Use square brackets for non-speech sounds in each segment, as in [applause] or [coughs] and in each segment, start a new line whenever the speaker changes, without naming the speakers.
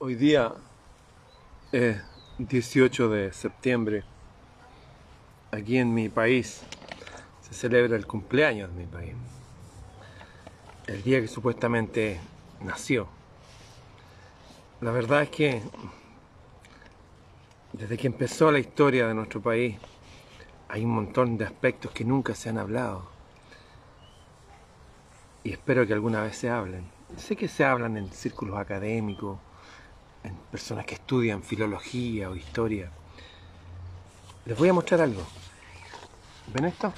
Hoy día es 18 de septiembre. Aquí en mi país se celebra el cumpleaños de mi país. El día que supuestamente nació. La verdad es que desde que empezó la historia de nuestro país hay un montón de aspectos que nunca se han hablado. Y espero que alguna vez se hablen. Sé que se hablan en círculos académicos personas que estudian filología o historia. Les voy a mostrar algo. ¿Ven esto?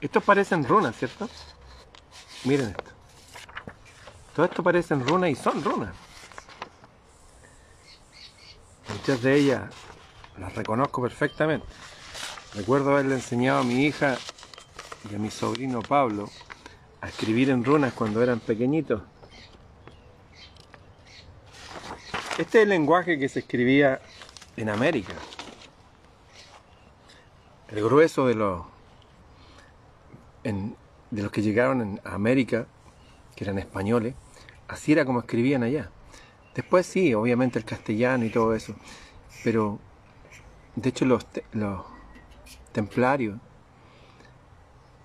Estos parecen runas, ¿cierto? Miren esto. Todo esto parecen runas y son runas. Muchas de ellas las reconozco perfectamente. Recuerdo haberle enseñado a mi hija y a mi sobrino Pablo a escribir en runas cuando eran pequeñitos. Este es el lenguaje que se escribía en América. El grueso de los, de los que llegaron a América, que eran españoles, así era como escribían allá. Después sí, obviamente el castellano y todo eso, pero de hecho los, los templarios,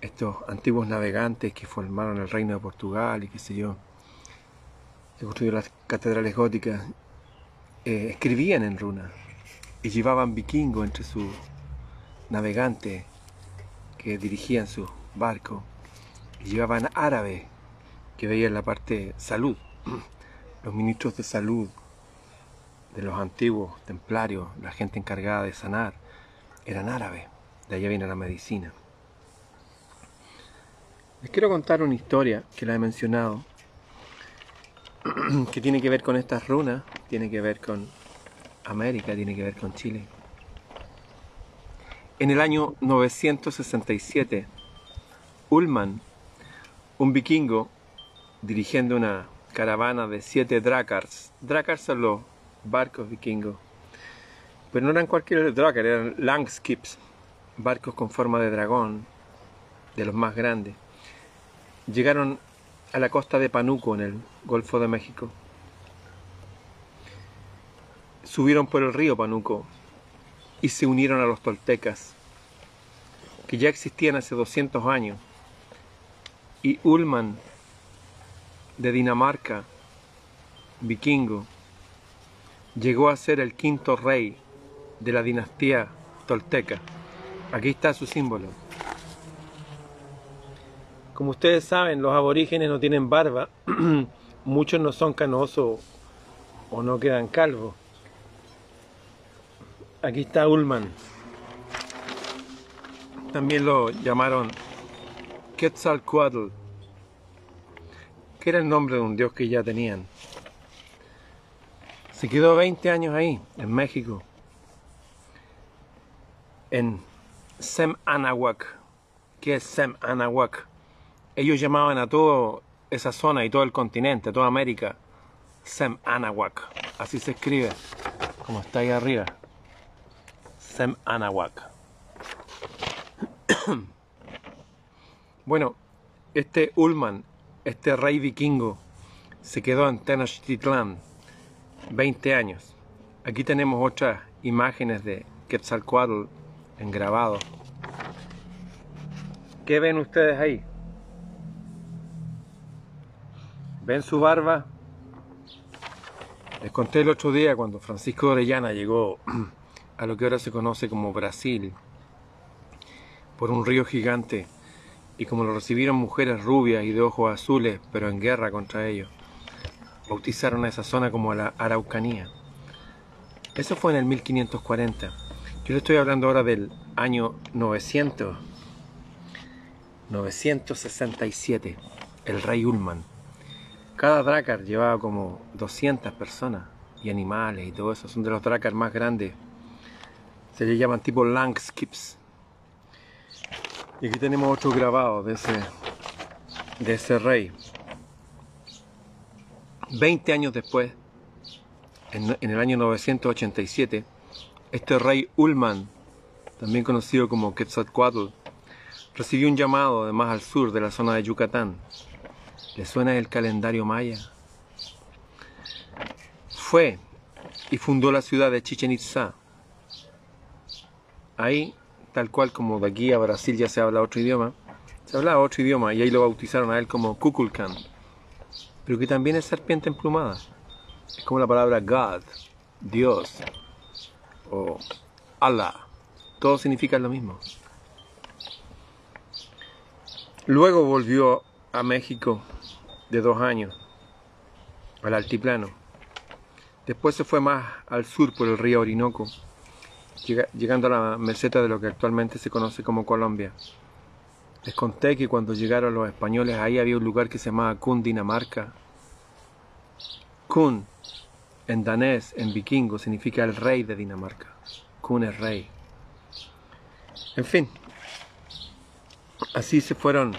estos antiguos navegantes que formaron el reino de Portugal y qué sé yo, que construyeron las catedrales góticas, eh, escribían en runas y llevaban vikingos entre sus navegantes que dirigían sus barcos y llevaban árabes que veían la parte salud, [clears throat] los ministros de salud de los antiguos templarios, la gente encargada de sanar, eran árabes, de allá viene la medicina. Les quiero contar una historia que la he mencionado [clears throat] que tiene que ver con estas runas, tiene que ver con América, tiene que ver con Chile. En el año 967, Ullman, un vikingo, dirigiendo una caravana de siete drakars. Drakars son los barcos vikingos. Pero no eran cualquier drakar, eran langskips, barcos con forma de dragón, de los más grandes. Llegaron a la costa de Panuco, en el Golfo de México. Subieron por el río Panuco y se unieron a los toltecas, que ya existían hace 200 años. Y Ulman, de Dinamarca, vikingo, llegó a ser el quinto rey de la dinastía tolteca. Aquí está su símbolo. Como ustedes saben, los aborígenes no tienen barba, [clears throat] muchos no son canosos o no quedan calvos. Aquí está Ulman. También lo llamaron Quetzalcoatl, que era el nombre de un dios que ya tenían. Se quedó 20 años ahí, en México, en Sem Anahuac. ¿Qué es Sem Anahuac? ellos llamaban a toda esa zona y todo el continente, toda América, Anahuac. Así se escribe, como está ahí arriba. Anahuac. [coughs] bueno, este Ulman, este rey vikingo, se quedó en Tenochtitlán 20 años. Aquí tenemos otras imágenes de Quetzalcoatl en grabado. ¿Qué ven ustedes ahí? ¿Ven su barba? Les conté el otro día cuando Francisco Orellana llegó a lo que ahora se conoce como Brasil por un río gigante y como lo recibieron mujeres rubias y de ojos azules pero en guerra contra ellos bautizaron a esa zona como la Araucanía eso fue en el 1540 yo le estoy hablando ahora del año 900 967 el rey Ulman cada Dracar llevaba como 200 personas y animales y todo eso. Son de los Dracar más grandes. Se le llaman tipo Langskips. Y aquí tenemos otro grabado de ese, de ese rey. 20 años después, en, el año 987, este rey Ulman, también conocido como Quetzalcoatl, recibió un llamado de más al sur de la zona de Yucatán ¿Le suena el calendario maya? fue y fundó la ciudad de Chichen Itza. Ahí, tal cual como de aquí a Brasil ya se habla otro idioma, se hablaba otro idioma y ahí lo bautizaron a él como Kukulkan, pero que también es serpiente emplumada. Es como la palabra God, Dios o Allah. Todo significa lo mismo. Luego volvió a México de dos años, al altiplano. Después se fue más al sur por el río Orinoco, llegando a la meseta de lo que actualmente se conoce como Colombia. Les conté que cuando llegaron los españoles ahí había un lugar que se llamaba Dinamarca. Kun, en danés, en vikingo, significa el rey de Dinamarca. Kun es rey. En fin, así se fueron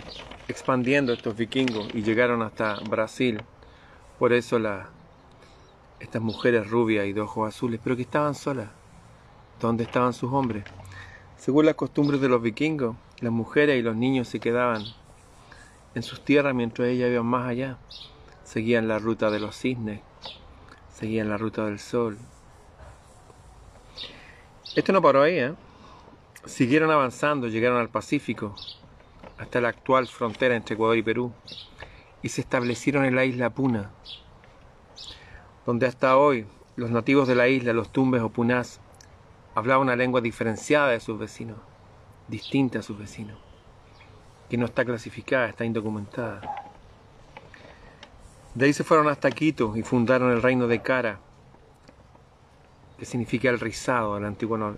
expandiendo estos vikingos y llegaron hasta Brasil. Por eso la, estas mujeres rubias y de ojos azules, pero que estaban solas. ¿Dónde estaban sus hombres? Según las costumbres de los vikingos, las mujeres y los niños se quedaban en sus tierras mientras ellas iban más allá. Seguían la ruta de los cisnes, seguían la ruta del sol. Esto no paró ahí, ¿eh? Siguieron avanzando, llegaron al Pacífico, hasta la actual frontera entre Ecuador y Perú, y se establecieron en la isla Puna, donde hasta hoy los nativos de la isla, los tumbes o punás, hablaban una lengua diferenciada de sus vecinos, distinta a sus vecinos, que no está clasificada, está indocumentada. De ahí se fueron hasta Quito y fundaron el reino de Cara, que significa el rizado, el antiguo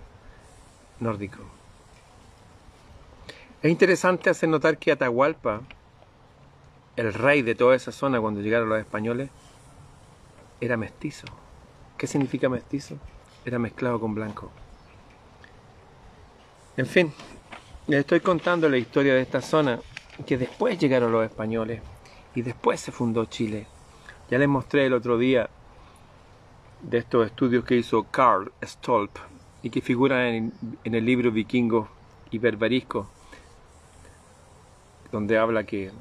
nórdico. Es interesante hacer notar que Atahualpa, el rey de toda esa zona cuando llegaron los españoles, era mestizo. ¿Qué significa mestizo? Era mezclado con blanco. En fin, les estoy contando la historia de esta zona, que después llegaron los españoles y después se fundó Chile. Ya les mostré el otro día de estos estudios que hizo Carl Stolp y que figuran en, el libro Vikingo y Berberisco donde habla que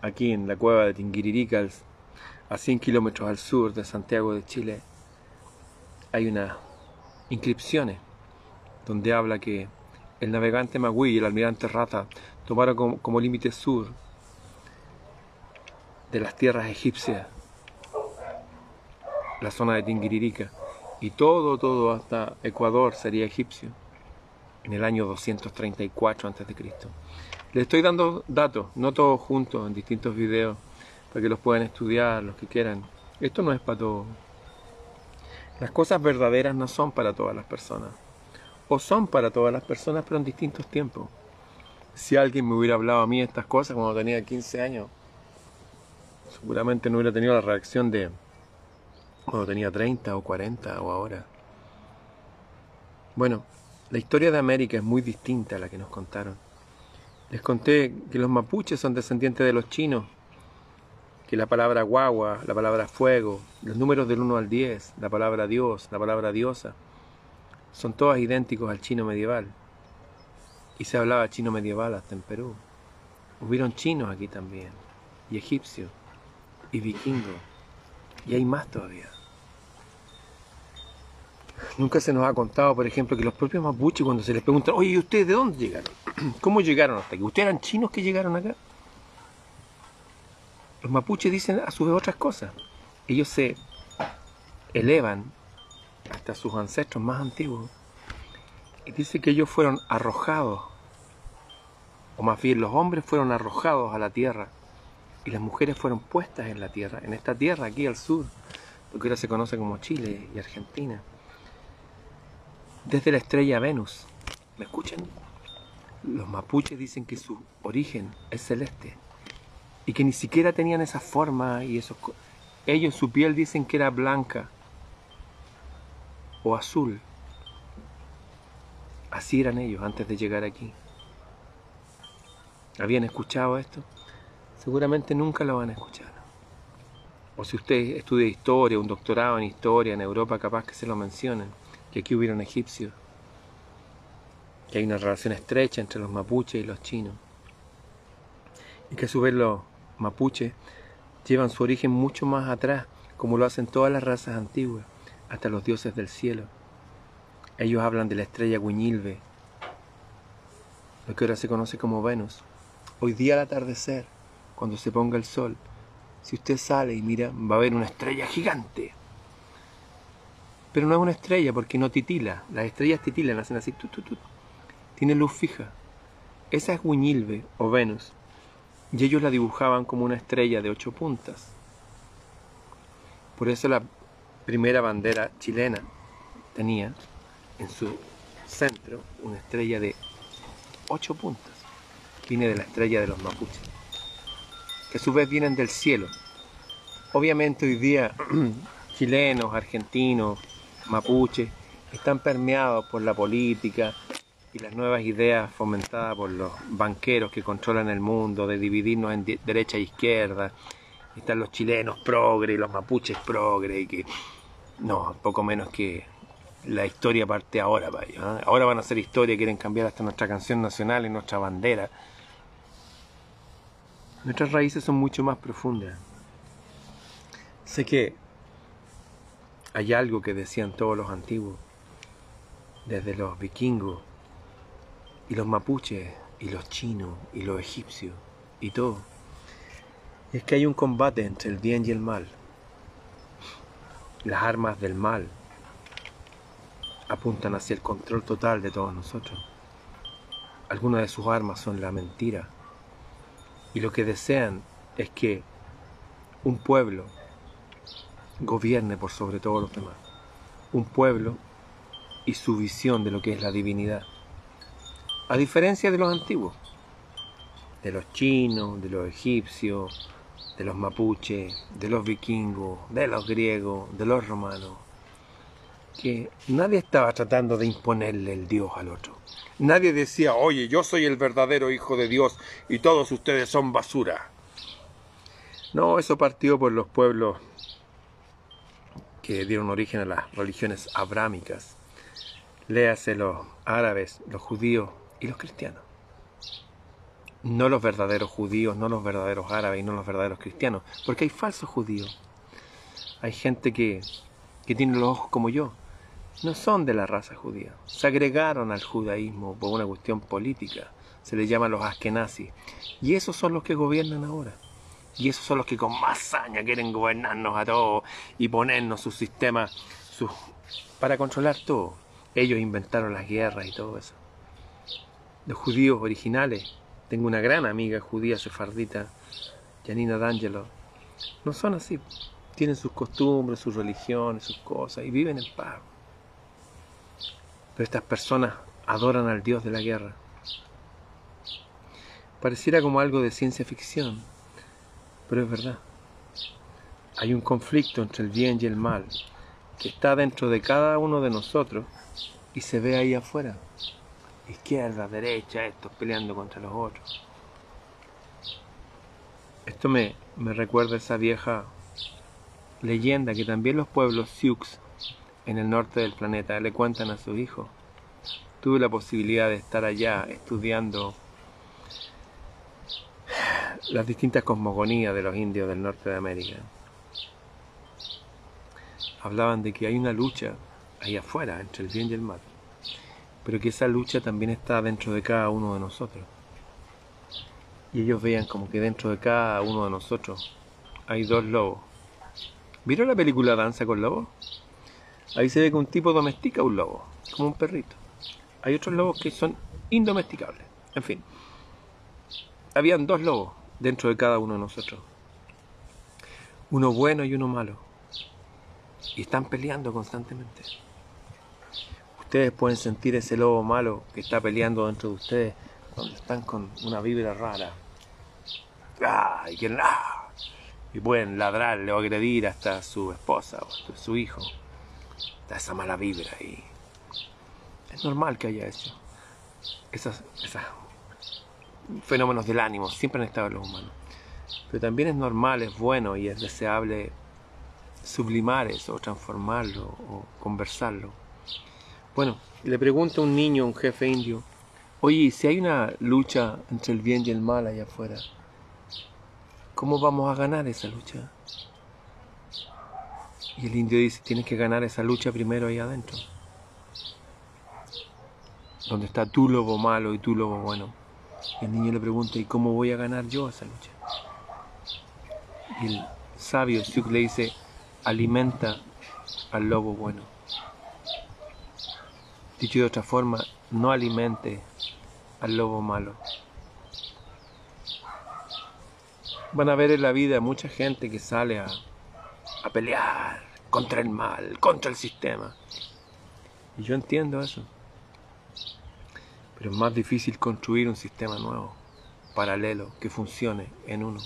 aquí en la cueva de Tinguiriricas, a 100 kilómetros al sur de Santiago de Chile, hay unas inscripciones donde habla que el navegante Magui y el almirante Rata tomaron como, límite sur de las tierras egipcias la zona de Tinguiririca y todo, todo hasta Ecuador sería egipcio en el año 234 a.C. Les estoy dando datos, no todos juntos, en distintos videos, para que los puedan estudiar, los que quieran. Esto no es para todos. Las cosas verdaderas no son para todas las personas. O son para todas las personas, pero en distintos tiempos. Si alguien me hubiera hablado a mí estas cosas cuando tenía 15 años, seguramente no hubiera tenido la reacción de cuando tenía 30 o 40 o ahora. Bueno, la historia de América es muy distinta a la que nos contaron. Les conté que los mapuches son descendientes de los chinos, que la palabra guagua, la palabra fuego, los números del 1 al 10, la palabra Dios, la palabra diosa, son todas idénticos al chino medieval. Y se hablaba chino medieval hasta en Perú. Hubieron chinos aquí también, y egipcios, y vikingos, y hay más todavía. Nunca se nos ha contado, por ejemplo, que los propios mapuches cuando se les pregunta, oye, ¿y ustedes de dónde llegaron? [clears throat] ¿Cómo llegaron hasta aquí? ¿Ustedes eran chinos que llegaron acá? Los mapuches dicen a su vez otras cosas. Ellos se elevan hasta sus ancestros más antiguos y dice que ellos fueron arrojados, o más bien los hombres fueron arrojados a la tierra y las mujeres fueron puestas en la tierra, en esta tierra aquí al sur, lo que ahora se conoce como Chile y Argentina desde la estrella Venus. ¿Me escuchan? Los mapuches dicen que su origen es celeste y que ni siquiera tenían esa forma y esos... Ellos, su piel dicen que era blanca o azul. Así eran ellos antes de llegar aquí. ¿Habían escuchado esto? Seguramente nunca lo van a escuchar. O si usted estudia historia, un doctorado en historia en Europa, capaz que se lo mencionen que aquí hubieron egipcios, que hay una relación estrecha entre los mapuches y los chinos, y que a su vez los mapuches llevan su origen mucho más atrás, como lo hacen todas las razas antiguas, hasta los dioses del cielo. Ellos hablan de la estrella Guiñilve, lo que ahora se conoce como Venus. Hoy día al atardecer, cuando se ponga el sol, si usted sale y mira, va a ver una estrella gigante. Pero no es una estrella porque no titila. Las estrellas titilan, hacen así, tut, tiene luz fija. Esa es Guiñilve o Venus. Y ellos la dibujaban como una estrella de ocho puntas. Por eso la primera bandera chilena tenía en su centro una estrella de ocho puntas. Viene de la estrella de los mapuches, que a su vez vienen del cielo. Obviamente hoy día [clears throat] chilenos, argentinos, mapuches están permeados por la política y las nuevas ideas fomentadas por los banqueros que controlan el mundo, de dividirnos en derecha e izquierda, están los chilenos progre los mapuches progre y que no, poco menos que la historia parte ahora para ellos. ¿eh? Ahora van a hacer historia, quieren cambiar hasta nuestra canción nacional y nuestra bandera. Nuestras raíces son mucho más profundas. Sé que hay algo que decían todos los antiguos, desde los vikingos y los mapuches y los chinos y los egipcios y todo es que hay un combate entre el bien y el mal. Las armas del mal apuntan hacia el control total de todos nosotros. Algunas de sus armas son la mentira. Y lo que desean es que un pueblo gobierne por sobre todos los demás. Un pueblo y su visión de lo que es la divinidad. A diferencia de los antiguos, de los chinos, de los egipcios, de los mapuches, de los vikingos, de los griegos, de los romanos, que nadie estaba tratando de imponerle el Dios al otro. Nadie decía, oye, yo soy el verdadero Hijo de Dios y todos ustedes son basura. No, eso partió por los pueblos que dieron origen a las religiones abrámicas. Léase los árabes, los judíos y los cristianos no los verdaderos judíos, no los verdaderos árabes no los verdaderos cristianos, porque hay falsos judíos. Hay gente que, que tiene los ojos como yo, no son de la raza judía, se agregaron al judaísmo por una cuestión política, se les llama los askenazis, y esos son los que gobiernan ahora. Y esos son los que con más saña quieren gobernarnos a todos y ponernos sus sistemas sus, para controlar todo. Ellos inventaron las guerras y todo eso. Los judíos originales tengo una gran amiga judía sefardita, Janina D'Angelo. No son así. Tienen sus costumbres, sus religiones, sus cosas y viven en paz. Pero estas personas adoran al Dios de la guerra. Pareciera como algo de ciencia ficción, pero es verdad. Hay un conflicto entre el bien y el mal que está dentro de cada uno de nosotros y se ve ahí afuera izquierda, derecha, estos peleando contra los otros. Esto me, me recuerda a esa vieja leyenda que también los pueblos Sioux en el norte del planeta le cuentan a su hijo. Tuve la posibilidad de estar allá estudiando las distintas cosmogonías de los indios del norte de América. Hablaban de que hay una lucha ahí afuera entre el bien y el mal pero que esa lucha también está dentro de cada uno de nosotros. Y ellos vean como que dentro de cada uno de nosotros hay dos lobos. ¿Vieron la película Danza con Lobos? Ahí se ve que un tipo domestica a un lobo, como un perrito. Hay otros lobos que son indomesticables. En fin, habían dos lobos dentro de cada uno de nosotros. Uno bueno y uno malo. Y están peleando constantemente. Ustedes pueden sentir ese lobo malo que está peleando dentro de ustedes cuando están con una vibra rara. Y, quieren, y pueden ladrarle o agredir hasta su esposa o hasta su hijo. Está esa mala vibra y es normal que haya eso. Esos, esos fenómenos del ánimo siempre han estado los humanos. Pero también es normal, es bueno y es deseable sublimar eso, transformarlo, o conversarlo. Bueno, le pregunta un niño, un jefe indio, oye, si hay una lucha entre el bien y el mal allá afuera, ¿cómo vamos a ganar esa lucha? Y el indio dice, tienes que ganar esa lucha primero ahí adentro. Donde está tu lobo malo y tu lobo bueno. El niño le pregunta, ¿y cómo voy a ganar yo esa lucha? Y el sabio Suk le dice, alimenta al lobo bueno. Dicho de otra forma, no alimente al lobo malo. Van a ver en la vida mucha gente que sale a, a pelear contra el mal, contra el sistema. Y yo entiendo eso. Pero es más difícil construir un sistema nuevo, paralelo, que funcione en uno.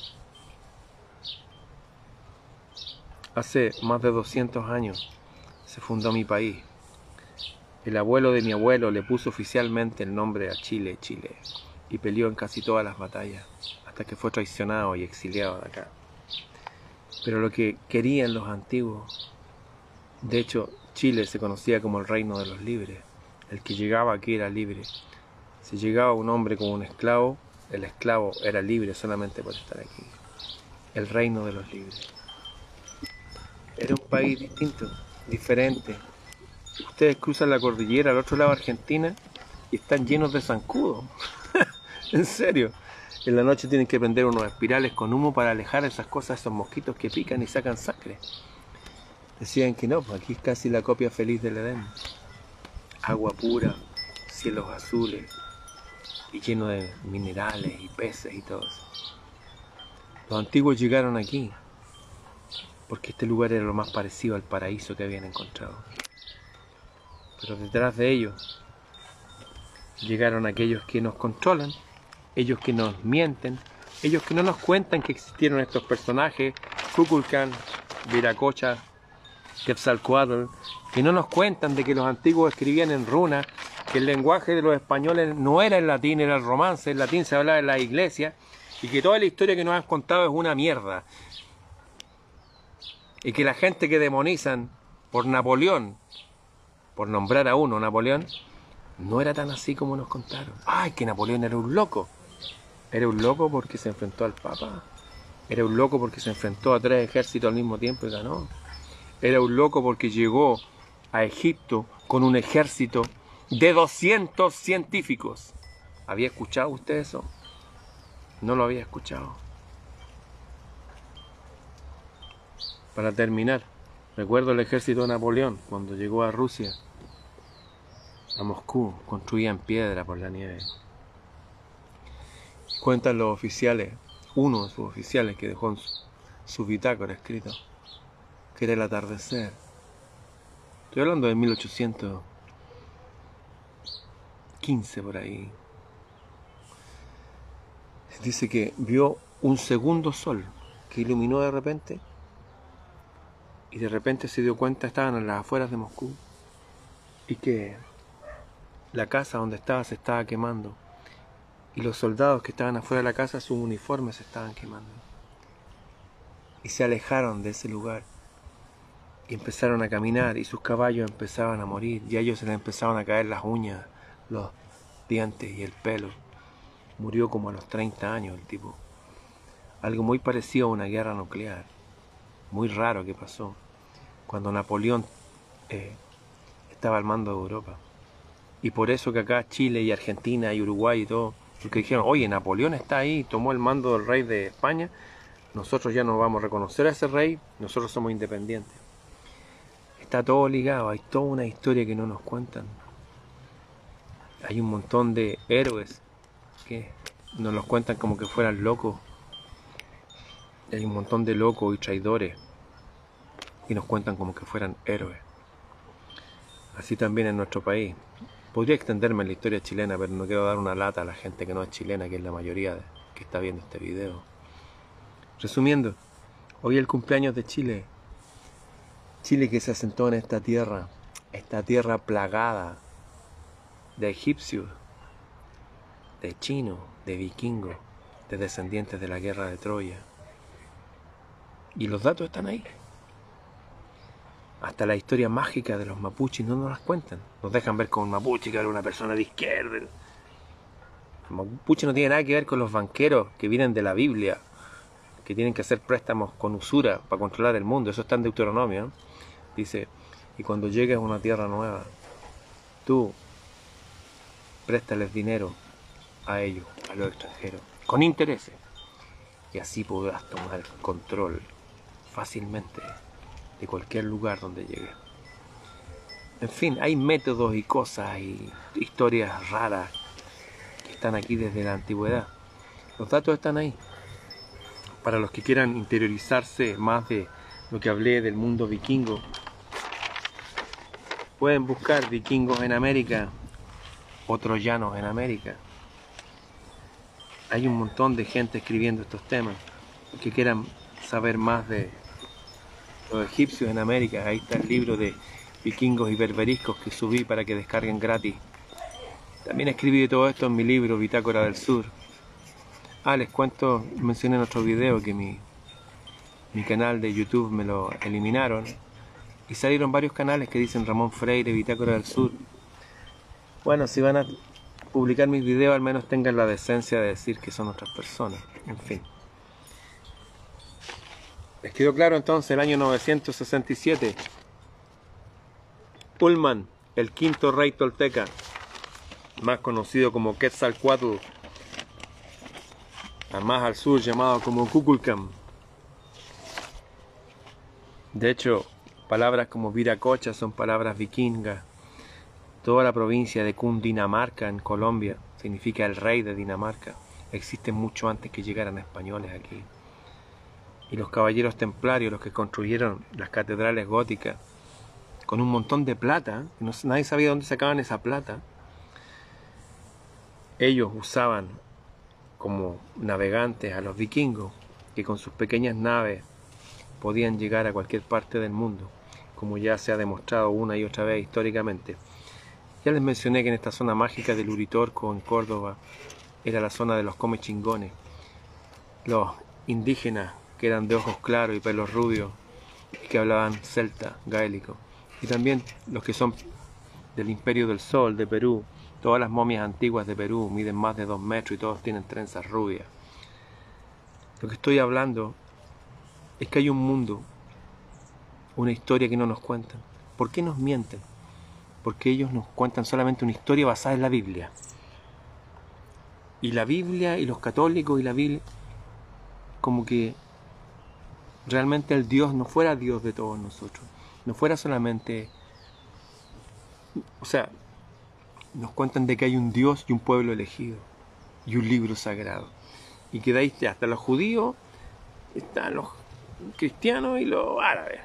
Hace más de 200 años se fundó mi país. El abuelo de mi abuelo le puso oficialmente el nombre a Chile, Chile, y peleó en casi todas las batallas, hasta que fue traicionado y exiliado de acá. Pero lo que querían los antiguos, de hecho, Chile se conocía como el reino de los libres. El que llegaba aquí era libre. Si llegaba un hombre como un esclavo, el esclavo era libre solamente por estar aquí. El reino de los libres. Era un país distinto, diferente. Ustedes cruzan la cordillera al otro lado de Argentina y están llenos de zancudos. [laughs] en serio. En la noche tienen que prender unos espirales con humo para alejar esas cosas, esos mosquitos que pican y sacan sangre. Decían que no, pues aquí es casi la copia feliz del Edén. Agua pura, cielos azules y lleno de minerales y peces y todo eso. Los antiguos llegaron aquí porque este lugar era lo más parecido al paraíso que habían encontrado. Pero detrás de ellos llegaron aquellos que nos controlan ellos que nos mienten, ellos que no nos cuentan que existieron estos personajes, Kukulkan, Viracocha, Quetzalcoatl, que no nos cuentan de que los antiguos escribían en runa, que el lenguaje de los españoles no era el latín, era el romance, el latín se hablaba en la iglesia, y que toda la historia que nos han contado es una mierda. Y que la gente que demonizan por Napoleón, por nombrar a uno, Napoleón, no era tan así como nos contaron. Ay, que Napoleón era un loco. Era un loco porque se enfrentó al Papa. Era un loco porque se enfrentó a tres ejércitos al mismo tiempo y ganó. Era un loco porque llegó a Egipto con un ejército de 200 científicos. ¿Había escuchado usted eso? No lo había escuchado. Para terminar, recuerdo el ejército de Napoleón cuando llegó a Rusia, a Moscú, construía en piedra por la nieve. Cuentan los oficiales, uno de sus oficiales que dejó en su, bitácora escrito, que era el atardecer. Estoy hablando de 1815 por ahí. Dice que vio un segundo sol que iluminó de repente y de repente se dio cuenta estaban en las afueras de Moscú y que la casa donde estaba se estaba quemando y los soldados que estaban afuera de la casa, sus uniformes se estaban quemando. Y se alejaron de ese lugar y empezaron a caminar y sus caballos empezaban a morir y a ellos se les empezaban a caer las uñas, los dientes y el pelo. Murió como a los 30 años el tipo. Algo muy parecido a una guerra nuclear. Muy raro que pasó cuando Napoleón eh, estaba al mando de Europa. Y por eso que acá Chile y Argentina y Uruguay y todo porque dijeron, oye, Napoleón está ahí, tomó el mando del rey de España, nosotros ya no vamos a reconocer a ese rey, nosotros somos independientes. Está todo ligado, hay toda una historia que no nos cuentan. Hay un montón de héroes que nos los cuentan como que fueran locos. Hay un montón de locos y traidores y nos cuentan como que fueran héroes. Así también en nuestro país. Podría extenderme en la historia chilena, pero no quiero dar una lata a la gente que no es chilena, que es la mayoría que está viendo este video. Resumiendo, hoy es el cumpleaños de Chile. Chile que se asentó en esta tierra, esta tierra plagada de egipcios, de chinos, de vikingos, de descendientes de la guerra de Troya. Y los datos están ahí. Hasta la historia mágica de los mapuches no nos las cuentan. Nos dejan ver con un mapuche que era una persona de izquierda. El mapuche no tiene nada que ver con los banqueros que vienen de la Biblia, que tienen que hacer préstamos con usura para controlar el mundo. Eso está en Deuteronomio. Dice, y cuando llegues a una tierra nueva, tú préstales dinero a ellos, a los extranjeros, con intereses. Y así podrás tomar control fácilmente de cualquier lugar donde llegues. En fin, hay métodos y cosas y historias raras que están aquí desde la antigüedad. Los datos están ahí. Para los que quieran interiorizarse más de lo que hablé del mundo vikingo, pueden buscar vikingos en América o troyanos en América. Hay un montón de gente escribiendo estos temas que quieran saber más de los egipcios en América. Ahí está el libro de vikingos y berberiscos que subí para que descarguen gratis. También escribí todo esto en mi libro Bitácora del Sur. Ah, les cuento, mencioné en otro video que mi, mi canal de YouTube me lo eliminaron y salieron varios canales que dicen Ramón Freire, Bitácora del Sur. Bueno, si van a publicar mis videos, al menos tengan la decencia de decir que son otras personas. En fin. Les quedó claro entonces el año 967. Pullman, el quinto rey tolteca, más conocido como Quetzalcoatl, más al sur llamado como Kukulkan. De hecho, palabras como Viracocha son palabras vikingas. Toda la provincia de Cundinamarca en Colombia significa el rey de Dinamarca. Existe mucho antes que llegaran españoles aquí. Y los caballeros templarios, los que construyeron las catedrales góticas, con un montón de plata, nadie sabía dónde sacaban esa plata, ellos usaban como navegantes a los vikingos que con sus pequeñas naves podían llegar a cualquier parte del mundo, como ya se ha demostrado una y otra vez históricamente. Ya les mencioné que en esta zona mágica del Uritorco, en Córdoba, era la zona de los comechingones. Los indígenas que eran de ojos claros y pelos rubios y que hablaban celta, gaélico. Y también los que son del Imperio del Sol, de Perú, Todas las momias antiguas de Perú miden más de dos metros y todos tienen trenzas rubias. Lo que estoy hablando es que hay un mundo, una historia que no nos cuentan. ¿Por qué nos mienten? Porque ellos nos cuentan solamente una historia basada en la Biblia. Y la Biblia y los católicos y la Biblia, como que realmente el Dios no fuera Dios de todos nosotros, no fuera solamente, o sea, nos cuentan de que hay un Dios y un pueblo elegido y un libro sagrado. Y que de ahí hasta los judíos están los cristianos y los árabes.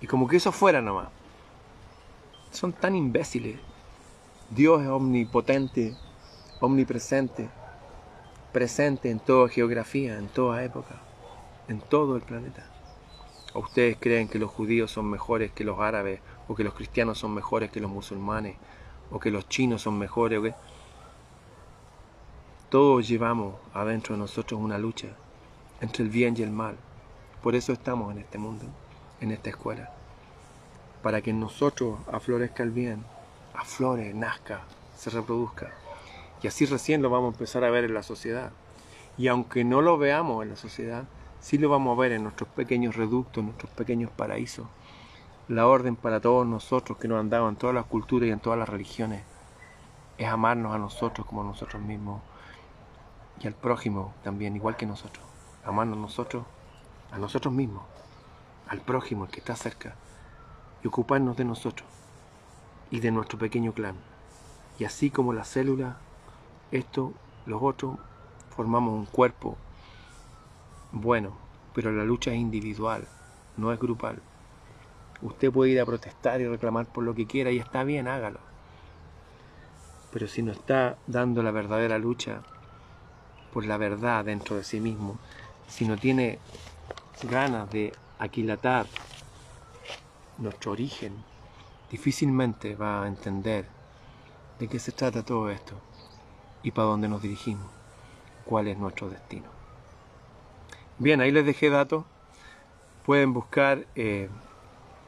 Y como que eso fuera nomás. Son tan imbéciles. Dios es omnipotente, omnipresente, presente en toda geografía, en toda época, en todo el planeta. ¿O ustedes creen que los judíos son mejores que los árabes o que los cristianos son mejores que los musulmanes o que los chinos son mejores, o que todos llevamos adentro de nosotros una lucha entre el bien y el mal. Por eso estamos en este mundo, en esta escuela, para que en nosotros aflorezca el bien, aflore, nazca, se reproduzca. Y así recién lo vamos a empezar a ver en la sociedad. Y aunque no lo veamos en la sociedad, sí lo vamos a ver en nuestros pequeños reductos, en nuestros pequeños paraísos, la orden para todos nosotros que nos han dado en todas las culturas y en todas las religiones es amarnos a nosotros como a nosotros mismos y al prójimo también, igual que nosotros. Amarnos nosotros, a nosotros mismos, al prójimo, el que está cerca, y ocuparnos de nosotros y de nuestro pequeño clan. Y así como la célula, esto, los otros, formamos un cuerpo bueno, pero la lucha es individual, no es grupal. Usted puede ir a protestar y reclamar por lo que quiera y está bien, hágalo. Pero si no está dando la verdadera lucha por la verdad dentro de sí mismo, si no tiene ganas de aquilatar nuestro origen, difícilmente va a entender de qué se trata todo esto y para dónde nos dirigimos, cuál es nuestro destino. Bien, ahí les dejé datos. Pueden buscar eh,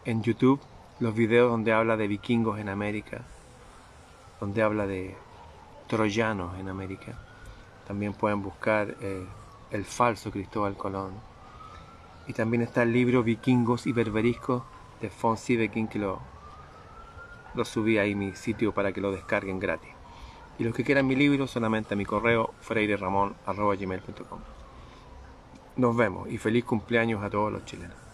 en YouTube los videos donde habla de vikingos en América, donde habla de troyanos en América. También pueden buscar eh, el falso Cristóbal Colón. Y también está el libro Vikingos y Berberiscos de Von Siebeking que lo, subí ahí mi sitio para que lo descarguen gratis. Y los que quieran mi libro, solamente a mi correo freireramon.gmail.com. Nos vemos y feliz cumpleaños a todos los chilenos.